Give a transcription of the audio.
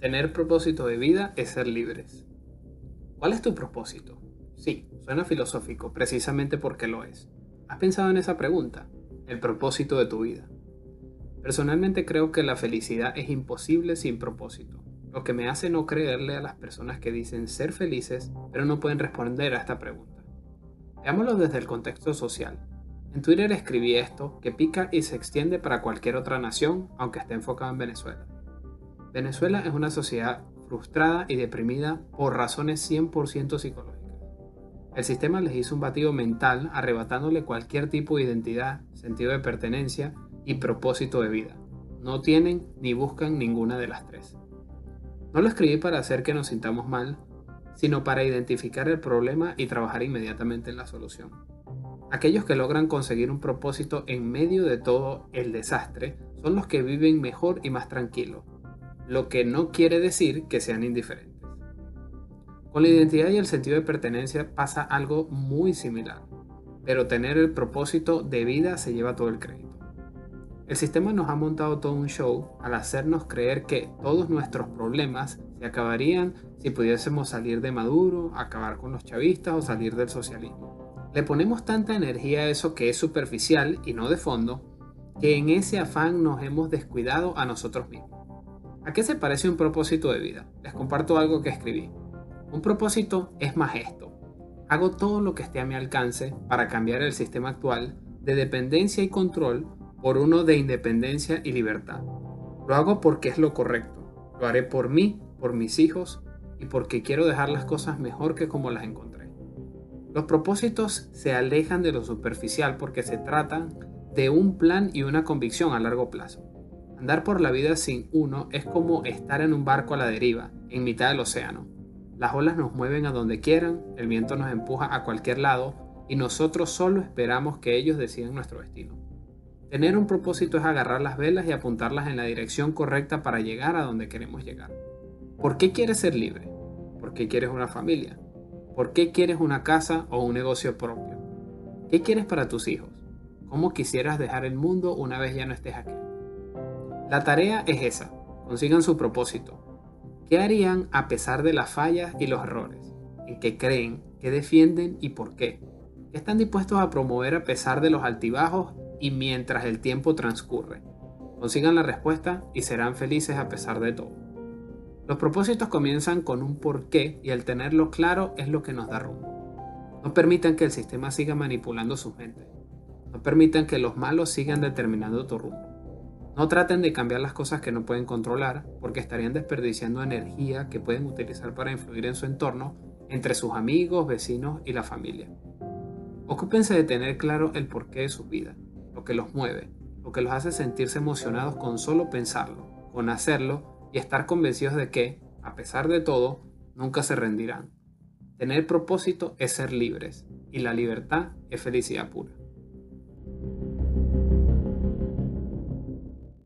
Tener propósito de vida es ser libres. ¿Cuál es tu propósito? Sí, suena filosófico, precisamente porque lo es. ¿Has pensado en esa pregunta? El propósito de tu vida. Personalmente creo que la felicidad es imposible sin propósito, lo que me hace no creerle a las personas que dicen ser felices, pero no pueden responder a esta pregunta. Veámoslo desde el contexto social. En Twitter escribí esto, que pica y se extiende para cualquier otra nación, aunque esté enfocado en Venezuela. Venezuela es una sociedad frustrada y deprimida por razones 100% psicológicas. El sistema les hizo un batido mental arrebatándole cualquier tipo de identidad, sentido de pertenencia y propósito de vida. No tienen ni buscan ninguna de las tres. No lo escribí para hacer que nos sintamos mal, sino para identificar el problema y trabajar inmediatamente en la solución. Aquellos que logran conseguir un propósito en medio de todo el desastre son los que viven mejor y más tranquilo, lo que no quiere decir que sean indiferentes. Con la identidad y el sentido de pertenencia pasa algo muy similar, pero tener el propósito de vida se lleva todo el crédito. El sistema nos ha montado todo un show al hacernos creer que todos nuestros problemas se acabarían si pudiésemos salir de Maduro, acabar con los chavistas o salir del socialismo. Le ponemos tanta energía a eso que es superficial y no de fondo, que en ese afán nos hemos descuidado a nosotros mismos. ¿A qué se parece un propósito de vida? Les comparto algo que escribí. Un propósito es más. Hago todo lo que esté a mi alcance para cambiar el sistema actual de dependencia y control por uno de independencia y libertad. Lo hago porque es lo correcto. Lo haré por mí, por mis hijos y porque quiero dejar las cosas mejor que como las encontré. Los propósitos se alejan de lo superficial porque se tratan de un plan y una convicción a largo plazo. Andar por la vida sin uno es como estar en un barco a la deriva, en mitad del océano. Las olas nos mueven a donde quieran, el viento nos empuja a cualquier lado y nosotros solo esperamos que ellos decidan nuestro destino. Tener un propósito es agarrar las velas y apuntarlas en la dirección correcta para llegar a donde queremos llegar. ¿Por qué quieres ser libre? ¿Por qué quieres una familia? ¿Por qué quieres una casa o un negocio propio? ¿Qué quieres para tus hijos? ¿Cómo quisieras dejar el mundo una vez ya no estés aquí? La tarea es esa, consigan su propósito. ¿Qué harían a pesar de las fallas y los errores? ¿En qué creen? ¿Qué defienden y por qué? ¿Qué están dispuestos a promover a pesar de los altibajos y mientras el tiempo transcurre? Consigan la respuesta y serán felices a pesar de todo. Los propósitos comienzan con un porqué y al tenerlo claro es lo que nos da rumbo. No permitan que el sistema siga manipulando sus mentes. No permitan que los malos sigan determinando tu rumbo. No traten de cambiar las cosas que no pueden controlar porque estarían desperdiciando energía que pueden utilizar para influir en su entorno entre sus amigos, vecinos y la familia. Ocúpense de tener claro el porqué de su vida, lo que los mueve, lo que los hace sentirse emocionados con solo pensarlo, con hacerlo y estar convencidos de que, a pesar de todo, nunca se rendirán. Tener propósito es ser libres y la libertad es felicidad pura.